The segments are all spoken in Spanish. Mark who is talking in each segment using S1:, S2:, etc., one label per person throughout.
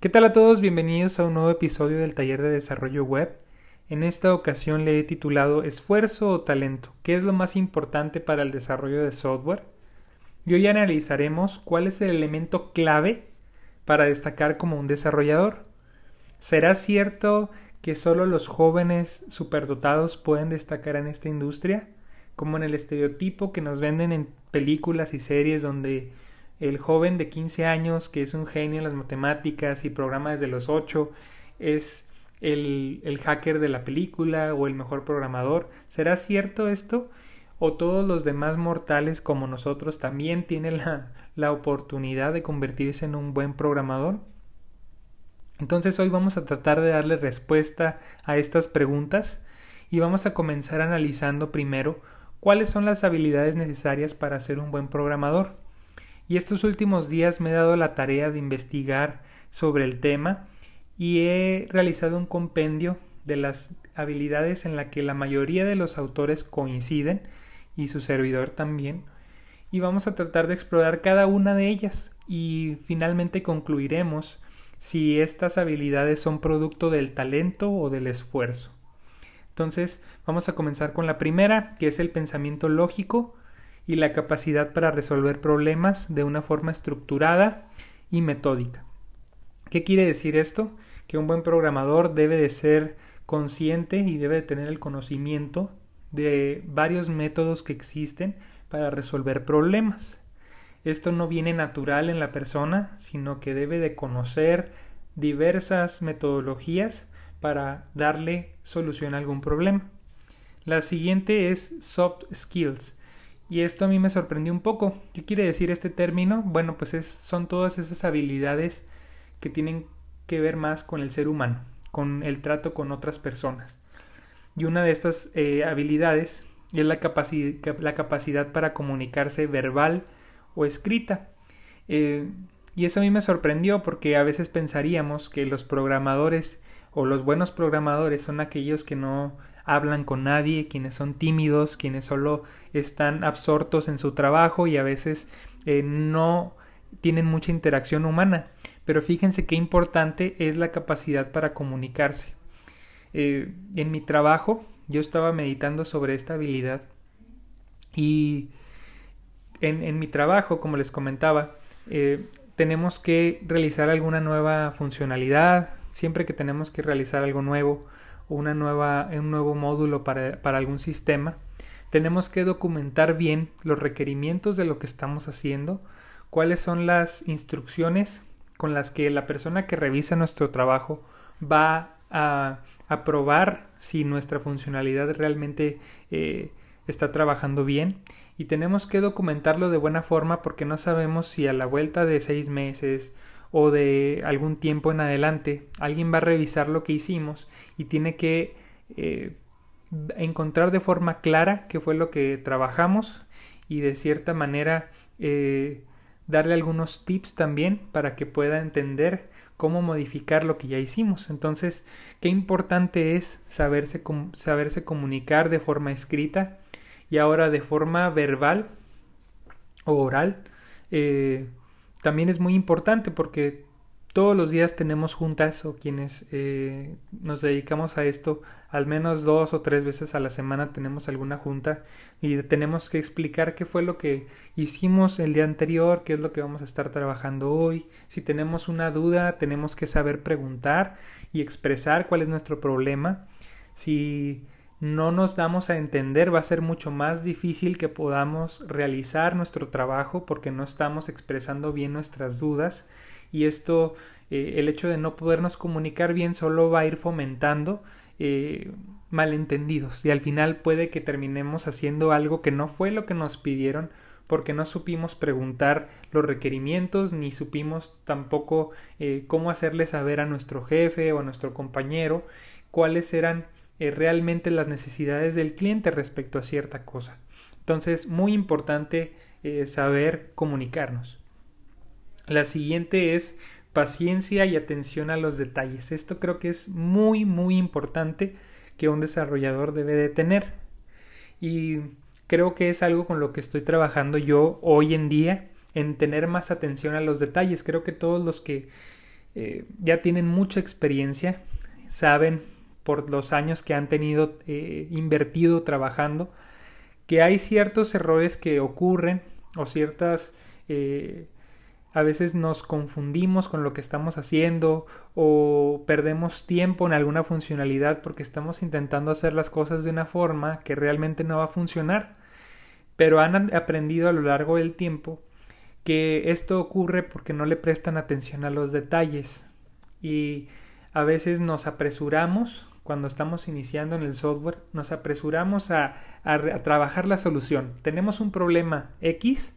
S1: ¿Qué tal a todos? Bienvenidos a un nuevo episodio del taller de desarrollo web. En esta ocasión le he titulado Esfuerzo o talento. ¿Qué es lo más importante para el desarrollo de software? Y hoy analizaremos cuál es el elemento clave para destacar como un desarrollador. ¿Será cierto que solo los jóvenes superdotados pueden destacar en esta industria? Como en el estereotipo que nos venden en películas y series donde el joven de 15 años que es un genio en las matemáticas y programa desde los 8 es el, el, hacker de la película o el mejor programador. ¿Será cierto esto? ¿O todos los demás mortales como nosotros también tienen la, la oportunidad de convertirse en un buen programador? Entonces hoy vamos a tratar de darle respuesta a estas preguntas y vamos a comenzar analizando primero cuáles son las habilidades necesarias para ser un buen programador. Y estos últimos días me he dado la tarea de investigar sobre el tema y he realizado un compendio de las habilidades en la que la mayoría de los autores coinciden y su servidor también y vamos a tratar de explorar cada una de ellas y finalmente concluiremos si estas habilidades son producto del talento o del esfuerzo. Entonces vamos a comenzar con la primera, que es el pensamiento lógico y la capacidad para resolver problemas de una forma estructurada y metódica. ¿Qué quiere decir esto? Que un buen programador debe de ser consciente y debe de tener el conocimiento de varios métodos que existen para resolver problemas. Esto no viene natural en la persona, sino que debe de conocer diversas metodologías para darle solución a algún problema. La siguiente es soft skills. Y esto a mí me sorprendió un poco. ¿Qué quiere decir este término? Bueno, pues es, son todas esas habilidades que tienen que ver más con el ser humano, con el trato con otras personas. Y una de estas eh, habilidades es la, la, capacidad para comunicarse verbal o escrita. Eh, y eso a mí me sorprendió porque a veces pensaríamos que los programadores o los buenos programadores son aquellos que no hablan con nadie, quienes son tímidos, quienes solo están absortos en su trabajo y a veces eh, no tienen mucha interacción humana. Pero fíjense qué importante es la capacidad para comunicarse. Eh, en mi trabajo yo estaba meditando sobre esta habilidad y en, mi trabajo, como les comentaba, eh, tenemos que realizar alguna nueva funcionalidad, siempre que tenemos que realizar algo nuevo, una nueva, un nuevo módulo para, para algún sistema, tenemos que documentar bien los requerimientos de lo que estamos haciendo, cuáles son las instrucciones con las que la persona que revisa nuestro trabajo va a, a probar si nuestra funcionalidad realmente eh, está trabajando bien. Y tenemos que documentarlo de buena forma porque no sabemos si a la vuelta de seis meses o de algún tiempo en adelante alguien va a revisar lo que hicimos y tiene que eh, encontrar de forma clara qué fue lo que trabajamos y de cierta manera eh, darle algunos tips también para que pueda entender cómo modificar lo que ya hicimos. Entonces, qué importante es saberse, saberse comunicar de forma escrita y ahora de forma verbal o oral. Eh, también es muy importante porque todos los días tenemos juntas o quienes eh, nos dedicamos a esto, al menos dos o tres veces a la semana tenemos alguna junta y tenemos que explicar qué fue lo que hicimos el día anterior, qué es lo que vamos a estar trabajando hoy. Si tenemos una duda, tenemos que saber preguntar y expresar cuál es nuestro problema. Si no nos damos a entender, va a ser mucho más difícil que podamos realizar nuestro trabajo porque no estamos expresando bien nuestras dudas. Y esto, eh, el hecho de no podernos comunicar bien solo va a ir fomentando eh, malentendidos. Y al final puede que terminemos haciendo algo que no fue lo que nos pidieron porque no supimos preguntar los requerimientos ni supimos tampoco eh, cómo hacerle saber a nuestro jefe o a nuestro compañero cuáles eran eh, realmente las necesidades del cliente respecto a cierta cosa. Entonces, muy importante eh, saber comunicarnos. La siguiente es paciencia y atención a los detalles. Esto creo que es muy, muy importante que un desarrollador debe de tener. Y creo que es algo con lo que estoy trabajando yo hoy en día, en tener más atención a los detalles. Creo que todos los que eh, ya tienen mucha experiencia, saben por los años que han tenido eh, invertido trabajando, que hay ciertos errores que ocurren o ciertas eh, a veces nos confundimos con lo que estamos haciendo o perdemos tiempo en alguna funcionalidad porque estamos intentando hacer las cosas de una forma que realmente no va a funcionar. Pero han aprendido a lo largo del tiempo que esto ocurre porque no le prestan atención a los detalles y a veces nos apresuramos cuando estamos iniciando en el software, nos apresuramos a, trabajar la solución. Tenemos un problema X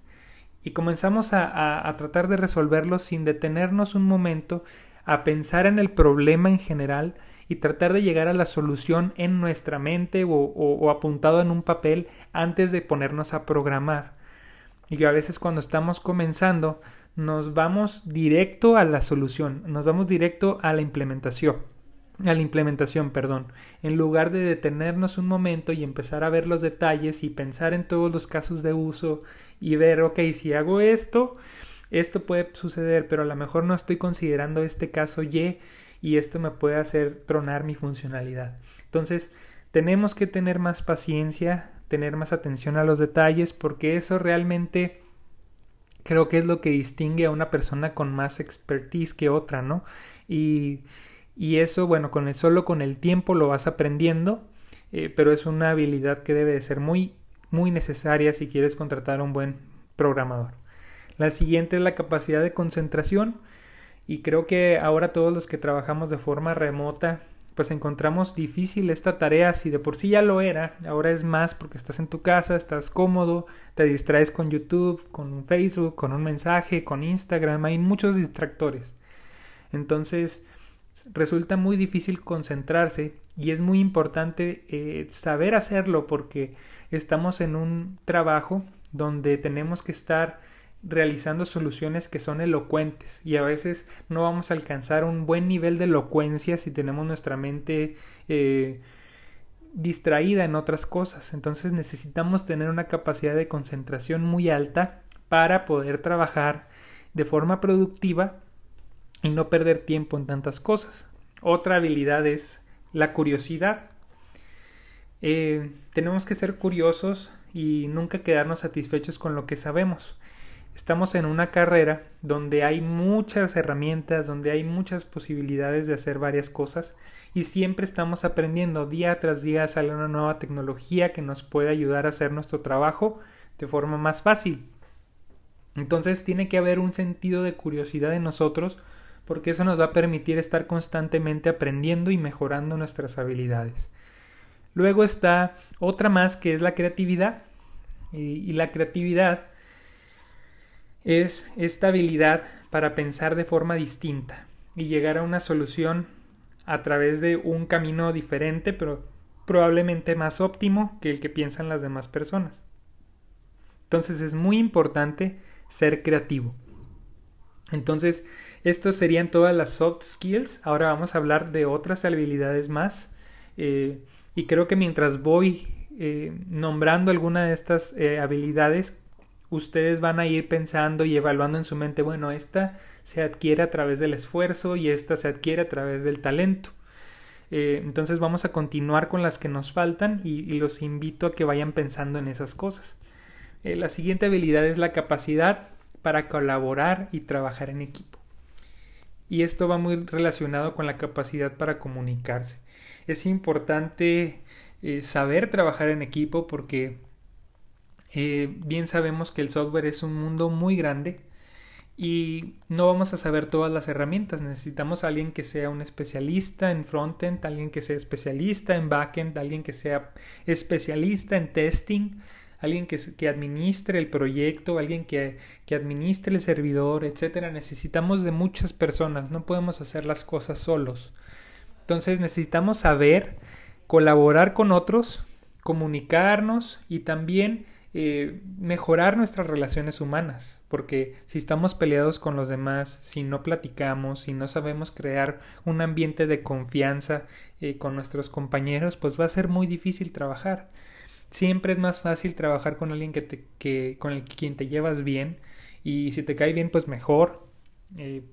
S1: y comenzamos a, tratar de resolverlo sin detenernos un momento a pensar en el problema en general y tratar de llegar a la solución en nuestra mente o, apuntado en un papel antes de ponernos a programar. Y a veces cuando estamos comenzando nos vamos directo a la solución, nos vamos directo a la implementación a la implementación, perdón, en lugar de detenernos un momento y empezar a ver los detalles y pensar en todos los casos de uso y ver, ok, si hago esto, esto puede suceder, pero a lo mejor no estoy considerando este caso Y y esto me puede hacer tronar mi funcionalidad. Entonces, tenemos que tener más paciencia, tener más atención a los detalles, porque eso realmente creo que es lo que distingue a una persona con más expertise que otra, ¿no? Y, y eso, bueno, con el, solo con el tiempo lo vas aprendiendo, eh, pero es una habilidad que debe de ser muy muy necesaria si quieres contratar a un buen programador. La siguiente es la capacidad de concentración y creo que ahora todos los que trabajamos de forma remota pues encontramos difícil esta tarea si de por sí ya lo era, ahora es más porque estás en tu casa, estás cómodo, te distraes con YouTube, con Facebook, con un mensaje, con Instagram, hay muchos distractores. Entonces resulta muy difícil concentrarse y es muy importante eh, saber hacerlo porque estamos en un trabajo donde tenemos que estar realizando soluciones que son elocuentes y a veces no vamos a alcanzar un buen nivel de elocuencia si tenemos nuestra mente eh, distraída en otras cosas. Entonces necesitamos tener una capacidad de concentración muy alta para poder trabajar de forma productiva y no perder tiempo en tantas cosas. Otra habilidad es la curiosidad. Eh, tenemos que ser curiosos y nunca quedarnos satisfechos con lo que sabemos. Estamos en una carrera donde hay muchas herramientas, donde hay muchas posibilidades de hacer varias cosas y siempre estamos aprendiendo. Día tras día sale una nueva tecnología que nos puede ayudar a hacer nuestro trabajo de forma más fácil. Entonces tiene que haber un sentido de curiosidad en nosotros porque eso nos va a permitir estar constantemente aprendiendo y mejorando nuestras habilidades. Luego está otra más que es la creatividad. Y, la creatividad es esta habilidad para pensar de forma distinta y llegar a una solución a través de un camino diferente, pero probablemente más óptimo que el que piensan las demás personas. Entonces es muy importante ser creativo. Entonces, estos serían todas las soft skills. Ahora vamos a hablar de otras habilidades más. Eh, y creo que mientras voy eh, nombrando alguna de estas eh, habilidades, ustedes van a ir pensando y evaluando en su mente, bueno, esta se adquiere a través del esfuerzo y esta se adquiere a través del talento. entonces vamos a continuar con las que nos faltan y, y, los invito a que vayan pensando en esas cosas. la siguiente habilidad es la capacidad para colaborar y trabajar en equipo. Y esto va muy relacionado con la capacidad para comunicarse. Es importante eh, saber trabajar en equipo porque eh, bien sabemos que el software es un mundo muy grande y no vamos a saber todas las herramientas. Necesitamos a alguien que sea un especialista en frontend, alguien que sea especialista en backend, alguien que sea especialista en testing, alguien que, administre el proyecto, alguien que, que administre el servidor, etcétera. Necesitamos de muchas personas, no podemos hacer las cosas solos. Entonces necesitamos saber colaborar con otros, comunicarnos y también eh, mejorar nuestras relaciones humanas, porque si estamos peleados con los demás, si no platicamos, si no sabemos crear un ambiente de confianza eh, con nuestros compañeros, pues va a ser muy difícil trabajar. Siempre es más fácil trabajar con alguien que, te, que con el quien te llevas bien y si te cae bien pues mejor. Eh,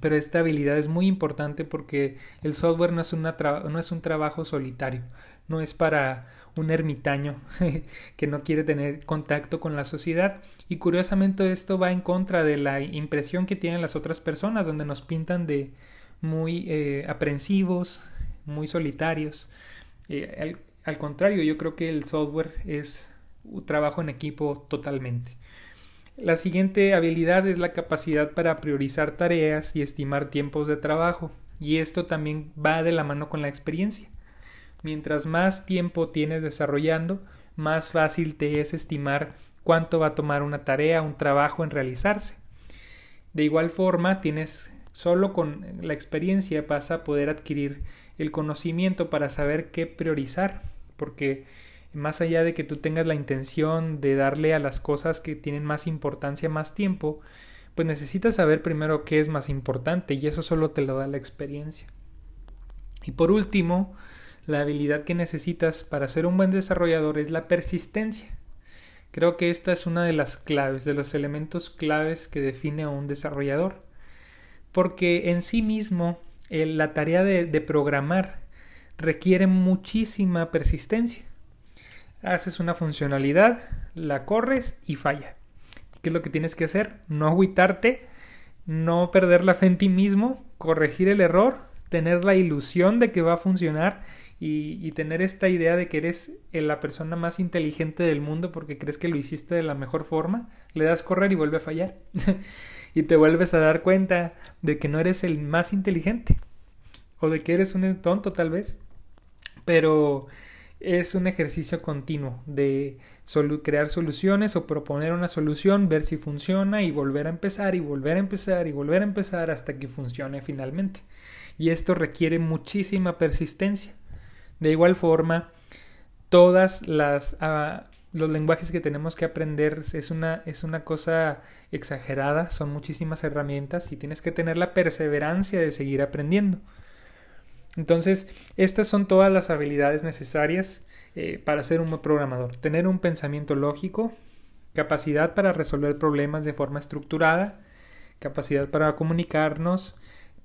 S1: pero esta habilidad es muy importante porque el software no es, una no es un trabajo solitario, no es para un ermitaño que no quiere tener contacto con la sociedad y curiosamente esto va en contra de la impresión que tienen las otras personas donde nos pintan de muy eh, aprensivos, muy solitarios. Eh, al, contrario, yo creo que el software es un trabajo en equipo totalmente. La siguiente habilidad es la capacidad para priorizar tareas y estimar tiempos de trabajo, y esto también va de la mano con la experiencia. Mientras más tiempo tienes desarrollando, más fácil te es estimar cuánto va a tomar una tarea, un trabajo en realizarse. De igual forma, tienes solo con la experiencia vas a poder adquirir el conocimiento para saber qué priorizar, porque más allá de que tú tengas la intención de darle a las cosas que tienen más importancia más tiempo, pues necesitas saber primero qué es más importante y eso solo te lo da la experiencia. Y por último, la habilidad que necesitas para ser un buen desarrollador es la persistencia. Creo que esta es una de las claves, de los elementos claves que define a un desarrollador. Porque en sí mismo la tarea de, de programar requiere muchísima persistencia haces una funcionalidad, la corres y falla. ¿Qué es lo que tienes que hacer? No agüitarte, no perder la fe en ti mismo, corregir el error, tener la ilusión de que va a funcionar y, tener esta idea de que eres la persona más inteligente del mundo porque crees que lo hiciste de la mejor forma, le das correr y vuelve a fallar. y te vuelves a dar cuenta de que no eres el más inteligente o de que eres un tonto tal vez. Pero es un ejercicio continuo de crear soluciones o proponer una solución, ver si funciona y volver a empezar y volver a empezar y volver a empezar hasta que funcione finalmente. Y esto requiere muchísima persistencia. De igual forma, todas las ah, los lenguajes que tenemos que aprender es una, es una cosa exagerada, son muchísimas herramientas y tienes que tener la perseverancia de seguir aprendiendo. Entonces, estas son todas las habilidades necesarias eh, para ser un buen programador. Tener un pensamiento lógico, capacidad para resolver problemas de forma estructurada, capacidad para comunicarnos,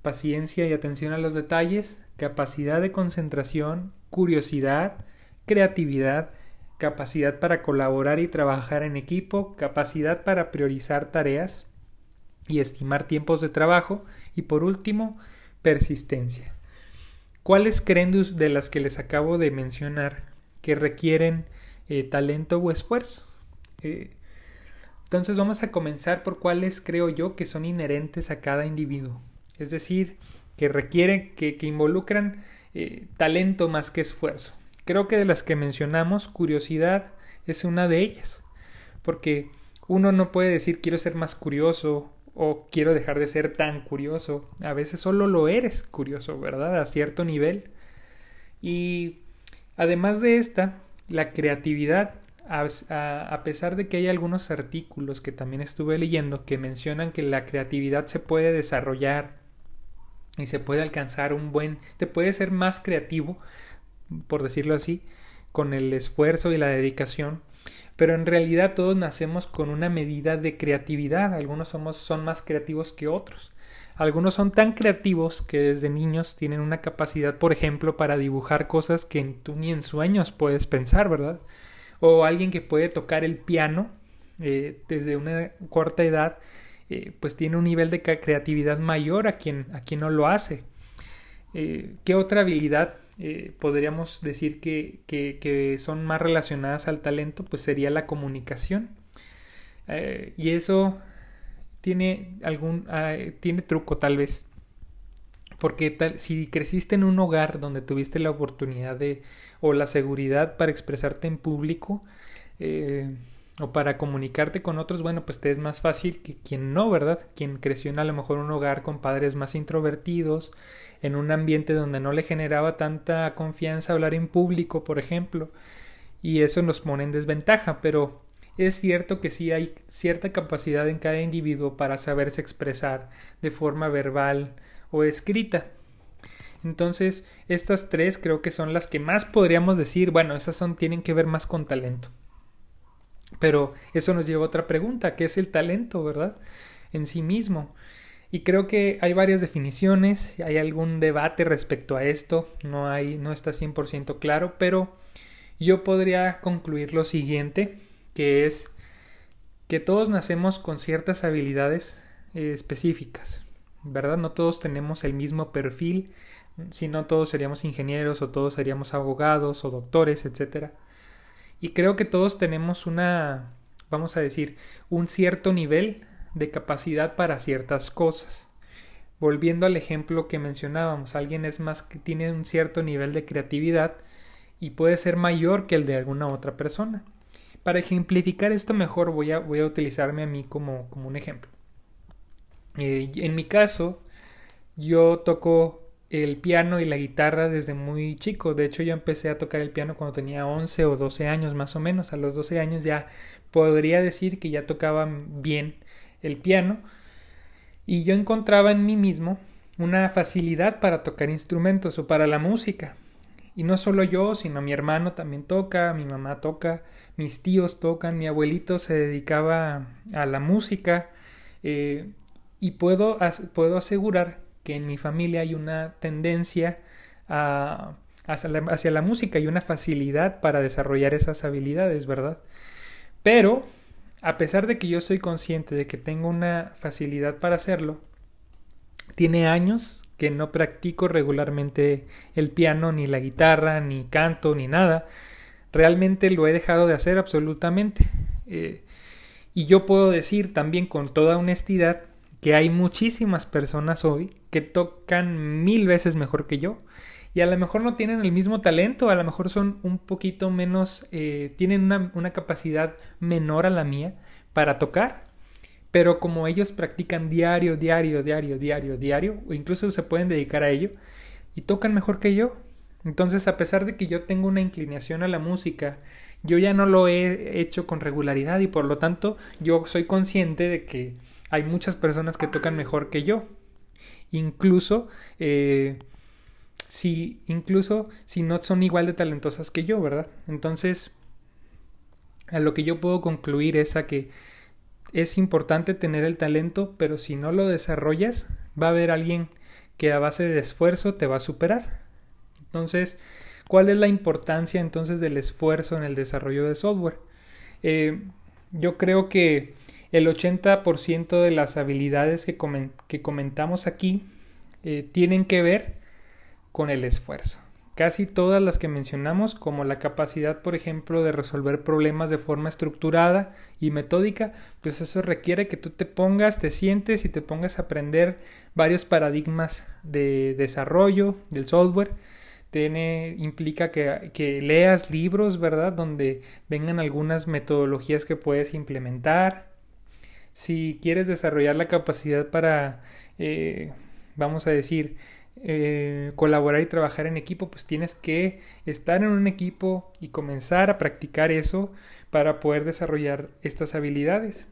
S1: paciencia y atención a los detalles, capacidad de concentración, curiosidad, creatividad, capacidad para colaborar y trabajar en equipo, capacidad para priorizar tareas y estimar tiempos de trabajo y por último, persistencia. ¿Cuáles creen de las que les acabo de mencionar que requieren eh, talento o esfuerzo? Eh, entonces vamos a comenzar por cuáles creo yo que son inherentes a cada individuo. Es decir, que requieren, que, involucran eh, talento más que esfuerzo. Creo que de las que mencionamos, curiosidad es una de ellas. Porque uno no puede decir quiero ser más curioso o quiero dejar de ser tan curioso. A veces solo lo eres curioso, ¿verdad? A cierto nivel. Y además de esta, la creatividad, a, pesar de que hay algunos artículos que también estuve leyendo que mencionan que la creatividad se puede desarrollar y se puede alcanzar un buen, te puede ser más creativo, por decirlo así, con el esfuerzo y la dedicación, pero en realidad todos nacemos con una medida de creatividad. Algunos somos, son más creativos que otros. Algunos son tan creativos que desde niños tienen una capacidad, por ejemplo, para dibujar cosas que tú ni en sueños puedes pensar, ¿verdad? O alguien que puede tocar el piano eh, desde una corta edad, eh, pues tiene un nivel de creatividad mayor a quien, a quien no lo hace. Eh, ¿Qué otra habilidad eh, podríamos decir que, que, son más relacionadas al talento, pues sería la comunicación. Eh, y eso tiene algún ah, tiene truco tal vez. Porque tal, si creciste en un hogar donde tuviste la oportunidad de o la seguridad para expresarte en público eh, o para comunicarte con otros, bueno, pues te es más fácil que quien no, ¿verdad? Quien creció en a lo mejor un hogar con padres más introvertidos, en un ambiente donde no le generaba tanta confianza hablar en público, por ejemplo, y eso nos pone en desventaja, pero es cierto que sí hay cierta capacidad en cada individuo para saberse expresar de forma verbal o escrita. Entonces, estas tres creo que son las que más podríamos decir, bueno, esas son tienen que ver más con talento. Pero eso nos lleva a otra pregunta, ¿qué es el talento, verdad? En sí mismo. Y creo que hay varias definiciones, hay algún debate respecto a esto, no, hay, no está 100% claro, pero yo podría concluir lo siguiente, que es que todos nacemos con ciertas habilidades eh, específicas, ¿verdad? No todos tenemos el mismo perfil, si no todos seríamos ingenieros o todos seríamos abogados o doctores, etc. Y creo que todos tenemos una, vamos a decir, un cierto nivel de capacidad para ciertas cosas. Volviendo al ejemplo que mencionábamos, alguien es más que tiene un cierto nivel de creatividad y puede ser mayor que el de alguna otra persona. Para ejemplificar esto mejor voy a, voy a utilizarme a mí como, como un ejemplo. Eh, en mi caso, yo toco el piano y la guitarra desde muy chico. De hecho, yo empecé a tocar el piano cuando tenía 11 o 12 años más o menos. A los 12 años ya podría decir que ya tocaba bien el piano y yo encontraba en mí mismo una facilidad para tocar instrumentos o para la música. Y no solo yo, sino mi hermano también toca, mi mamá toca, mis tíos tocan, mi abuelito se dedicaba a la música eh, y puedo, puedo asegurar que en mi familia hay una tendencia a, hacia, la, hacia la música y una facilidad para desarrollar esas habilidades, ¿verdad? Pero a pesar de que yo soy consciente de que tengo una facilidad para hacerlo, tiene años que no practico regularmente el piano, ni la guitarra, ni canto, ni nada. Realmente lo he dejado de hacer absolutamente. Eh, y yo puedo decir también con toda honestidad que hay muchísimas personas hoy que tocan mil veces mejor que yo y a lo mejor no tienen el mismo talento, a lo mejor son un poquito menos, eh, tienen una, una capacidad menor a la mía para tocar, pero como ellos practican diario, diario, diario, diario, diario, o incluso se pueden dedicar a ello, y tocan mejor que yo. Entonces, a pesar de que yo tengo una inclinación a la música, yo ya no lo he hecho con regularidad y por lo tanto yo soy consciente de que hay muchas personas que tocan mejor que yo. Incluso eh, si incluso si no son igual de talentosas que yo, ¿verdad? Entonces, a lo que yo puedo concluir es a que es importante tener el talento, pero si no lo desarrollas, va a haber alguien que a base de esfuerzo te va a superar. Entonces, ¿cuál es la importancia entonces del esfuerzo en el desarrollo de software? Eh, yo creo que el 80% de las habilidades que, comentamos aquí eh, tienen que ver con el esfuerzo. Casi todas las que mencionamos, como la capacidad, por ejemplo, de resolver problemas de forma estructurada y metódica, pues eso requiere que tú te pongas, te sientes y te pongas a aprender varios paradigmas de desarrollo del software. Tiene, implica que, que leas libros, ¿verdad? Donde vengan algunas metodologías que puedes implementar. Si quieres desarrollar la capacidad para, eh, vamos a decir, eh, colaborar y trabajar en equipo, pues tienes que estar en un equipo y comenzar a practicar eso para poder desarrollar estas habilidades.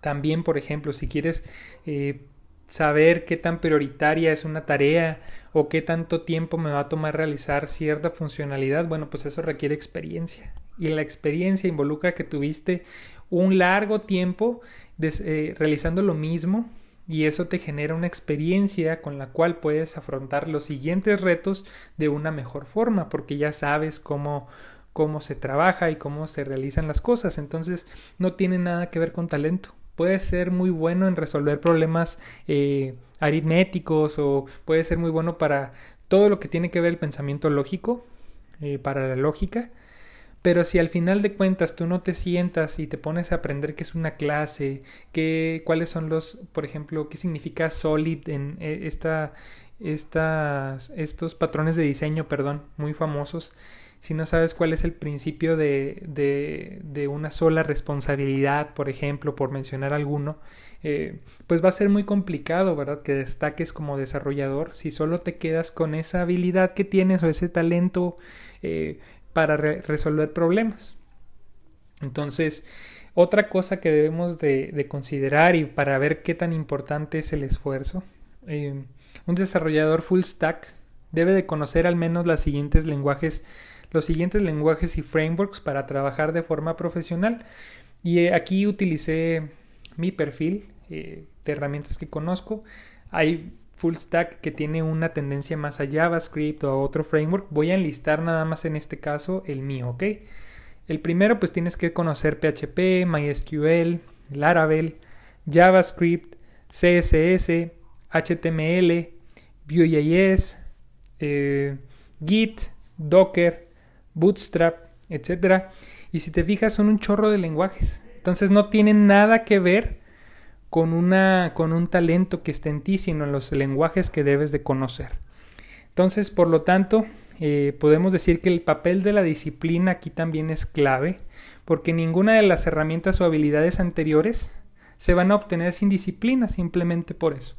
S1: También, por ejemplo, si quieres eh, saber qué tan prioritaria es una tarea o qué tanto tiempo me va a tomar realizar cierta funcionalidad, bueno, pues eso requiere experiencia. Y la experiencia involucra que tuviste un largo tiempo eh, realizando lo mismo y eso te genera una experiencia con la cual puedes afrontar los siguientes retos de una mejor forma porque ya sabes cómo cómo se trabaja y cómo se realizan las cosas. Entonces no tiene nada que ver con talento. Puedes ser muy bueno en resolver problemas eh, aritméticos o puede ser muy bueno para todo lo que tiene que ver el pensamiento lógico eh, para la lógica pero si al final de cuentas tú no te sientas y te pones a aprender qué es una clase, qué, cuáles son los, por ejemplo, qué significa solid en eh, esta, estas, estos patrones de diseño, perdón, muy famosos, si no sabes cuál es el principio de, de, de una sola responsabilidad, por ejemplo, por mencionar alguno, eh, pues va a ser muy complicado, ¿verdad? Que destaques como desarrollador si solo te quedas con esa habilidad que tienes o ese talento eh, para resolver problemas. Entonces, otra cosa que debemos de, considerar y para ver qué tan importante es el esfuerzo, eh, un desarrollador full stack debe de conocer al menos los siguientes lenguajes, los siguientes lenguajes y frameworks para trabajar de forma profesional. Y eh, aquí utilicé mi perfil de herramientas que conozco. Hay full stack que tiene una tendencia más a JavaScript o a otro framework. Voy a enlistar nada más en este caso el mío, ¿ok? El primero pues tienes que conocer PHP, MySQL, Laravel, JavaScript, CSS, HTML, Vue.js, eh, Git, Docker, Bootstrap, etc. Y si te fijas son un chorro de lenguajes. Entonces no tienen nada que ver con, una, con un talento que esté en ti, sino en los lenguajes que debes de conocer. Entonces, por lo tanto, eh, podemos decir que el papel de la disciplina aquí también es clave, porque ninguna de las herramientas o habilidades anteriores se van a obtener sin disciplina, simplemente por eso.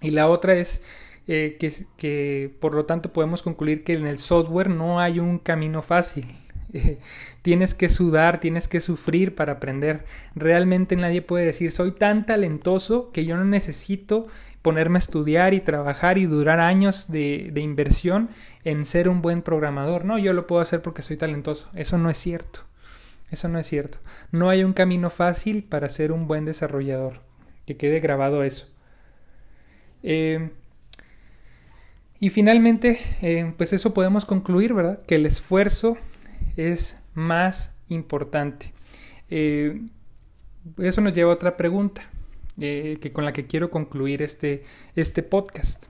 S1: Y la otra es eh, que, que, por lo tanto, podemos concluir que en el software no hay un camino fácil. tienes que sudar, tienes que sufrir para aprender. Realmente nadie puede decir soy tan talentoso que yo no necesito ponerme a estudiar y trabajar y durar años de, inversión en ser un buen programador. No, yo lo puedo hacer porque soy talentoso. Eso no es cierto. Eso no es cierto. No hay un camino fácil para ser un buen desarrollador. Que quede grabado eso. Eh, y finalmente, eh, pues eso podemos concluir, ¿verdad? Que el esfuerzo es más importante. Eh, eso nos lleva a otra pregunta, eh, que con la que quiero concluir este, este podcast.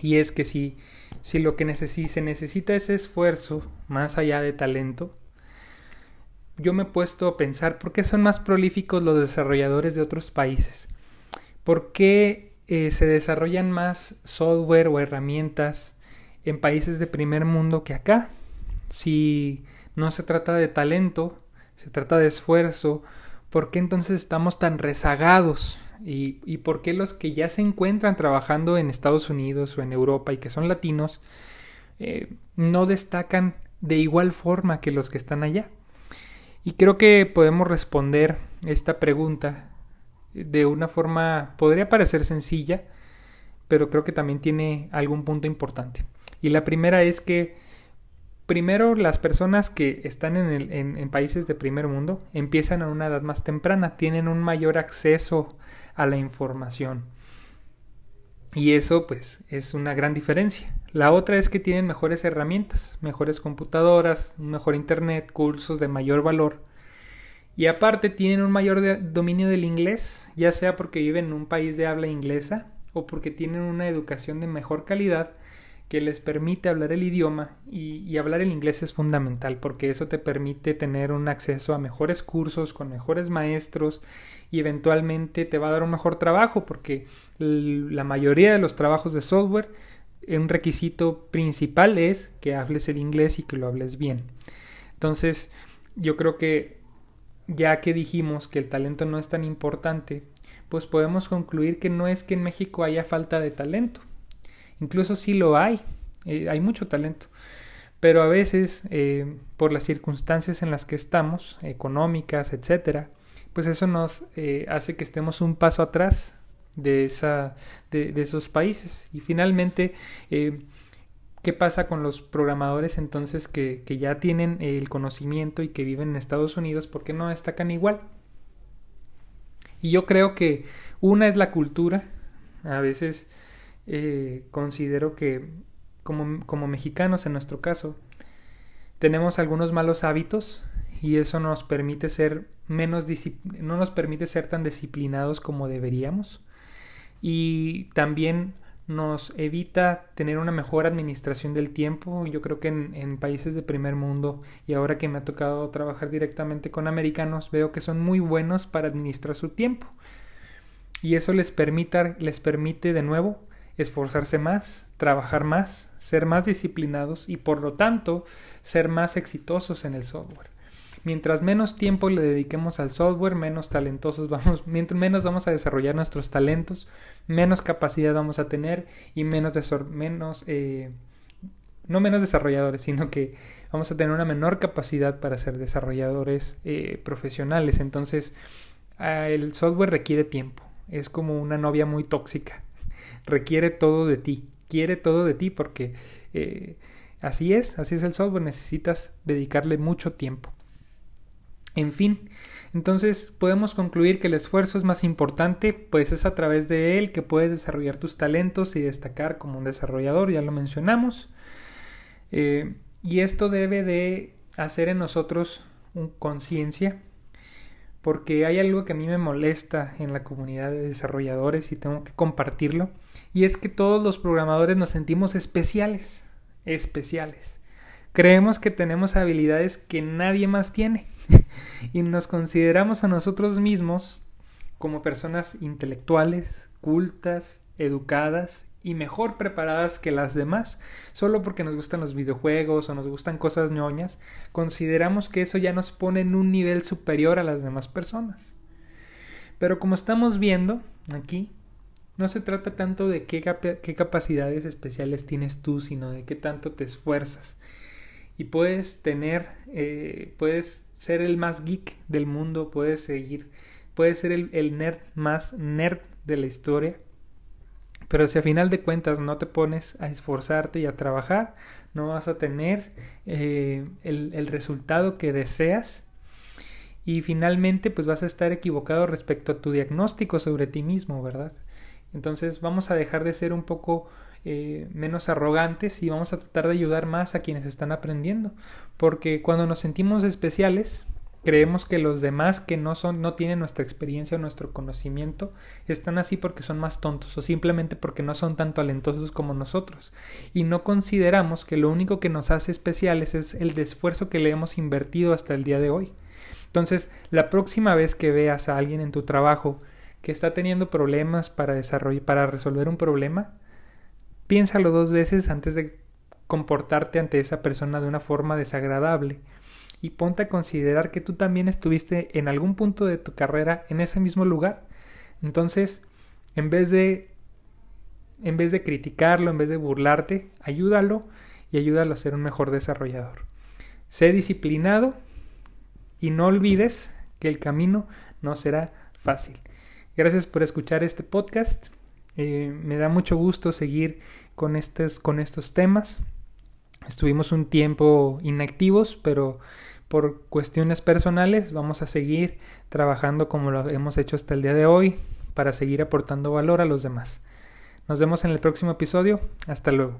S1: Y es que si, si lo que se necesita es esfuerzo más allá de talento, yo me he puesto a pensar por qué son más prolíficos los desarrolladores de otros países. ¿Por qué eh, se desarrollan más software o herramientas en países de primer mundo que acá? Si no se trata de talento, se trata de esfuerzo, ¿por qué entonces estamos tan rezagados? ¿Y, y por qué los que ya se encuentran trabajando en Estados Unidos o en Europa y que son latinos eh, no destacan de igual forma que los que están allá? Y creo que podemos responder esta pregunta de una forma, podría parecer sencilla, pero creo que también tiene algún punto importante. Y la primera es que Primero, las personas que están en, países de primer mundo empiezan a una edad más temprana, tienen un mayor acceso a la información. Y eso pues es una gran diferencia. La otra es que tienen mejores herramientas, mejores computadoras, mejor internet, cursos de mayor valor. Y aparte tienen un mayor dominio del inglés, ya sea porque viven en un país de habla inglesa o porque tienen una educación de mejor calidad que les permite hablar el idioma y, hablar el inglés es fundamental porque eso te permite tener un acceso a mejores cursos con mejores maestros y eventualmente te va a dar un mejor trabajo porque la mayoría de los trabajos de software un requisito principal es que hables el inglés y que lo hables bien. Entonces, yo creo que ya que dijimos que el talento no es tan importante, pues podemos concluir que no es que en México haya falta de talento, Incluso sí lo hay, eh, hay mucho talento. Pero a veces, eh, por las circunstancias en las que estamos, económicas, etcétera, pues eso nos eh, hace que estemos un paso atrás de, esa, de, esos países. Y finalmente, ¿qué pasa con los programadores entonces que, que ya tienen el conocimiento y que viven en Estados Unidos? ¿Por qué no destacan igual? Y yo creo que una es la cultura. A veces eh, considero que como, como mexicanos en nuestro caso, tenemos algunos malos hábitos y eso nos permite ser menos no nos permite ser tan disciplinados como deberíamos y también nos evita tener una mejor administración del tiempo. Yo creo que en, países de primer mundo y ahora que me ha tocado trabajar directamente con americanos, veo que son muy buenos para administrar su tiempo. Y eso les, permita, les permite de nuevo esforzarse más, trabajar más, ser más disciplinados y por lo tanto ser más exitosos en el software. Mientras menos tiempo le dediquemos al software, menos talentosos vamos, mientras menos vamos a desarrollar nuestros talentos, menos capacidad vamos a tener y menos, menos eh, no menos desarrolladores, sino que vamos a tener una menor capacidad para ser desarrolladores eh, profesionales. Entonces, ah, el software requiere tiempo. Es como una novia muy tóxica requiere todo de ti, quiere todo de ti porque eh, así es, así es el software, necesitas dedicarle mucho tiempo. En fin, Entonces podemos concluir que el esfuerzo es más importante, pues es a través de él que puedes desarrollar tus talentos y destacar como un desarrollador, ya lo mencionamos. Eh, y esto debe de hacer en nosotros conciencia, porque hay algo que a mí me molesta en la comunidad de desarrolladores y tengo que compartirlo, y es que todos los programadores nos sentimos especiales, especiales. Creemos que tenemos habilidades que nadie más tiene y nos consideramos a nosotros mismos como personas intelectuales, cultas, educadas y mejor preparadas que las demás, solo porque nos gustan los videojuegos o nos gustan cosas ñoñas, consideramos que eso ya nos pone en un nivel superior a las demás personas. Pero como estamos viendo aquí, no se trata tanto de qué, capacidades especiales tienes tú, sino de qué tanto te esfuerzas. Y puedes tener, eh, puedes ser el más geek del mundo, puedes seguir, puedes ser el nerd más nerd de la historia, pero si a final de cuentas no te pones a esforzarte y a trabajar, no vas a tener eh, el resultado que deseas y finalmente pues vas a estar equivocado respecto a tu diagnóstico sobre ti mismo, ¿verdad? Entonces vamos a dejar de ser un poco eh, menos arrogantes y vamos a tratar de ayudar más a quienes están aprendiendo, porque cuando nos sentimos especiales, Creemos que los demás que no son, no tienen nuestra experiencia o nuestro conocimiento, están así porque son más tontos o simplemente porque no son tan talentosos como nosotros. Y no consideramos que lo único que nos hace especiales es el esfuerzo que le hemos invertido hasta el día de hoy. Entonces, la próxima vez que veas a alguien en tu trabajo que está teniendo problemas para desarrollar, para resolver un problema, piénsalo dos veces antes de comportarte ante esa persona de una forma desagradable y ponte a considerar que tú también estuviste en algún punto de tu carrera en ese mismo lugar. Entonces, en vez de en vez de criticarlo, en vez de burlarte, ayúdalo y ayúdalo a ser un mejor desarrollador. Sé disciplinado y no olvides que el camino no será fácil. Gracias por escuchar este podcast. Eh, me da mucho gusto seguir con estos, con estos temas. Estuvimos un tiempo inactivos, pero por cuestiones personales vamos a seguir trabajando como lo hemos hecho hasta el día de hoy para seguir aportando valor a los demás. Nos vemos en el próximo episodio. Hasta luego.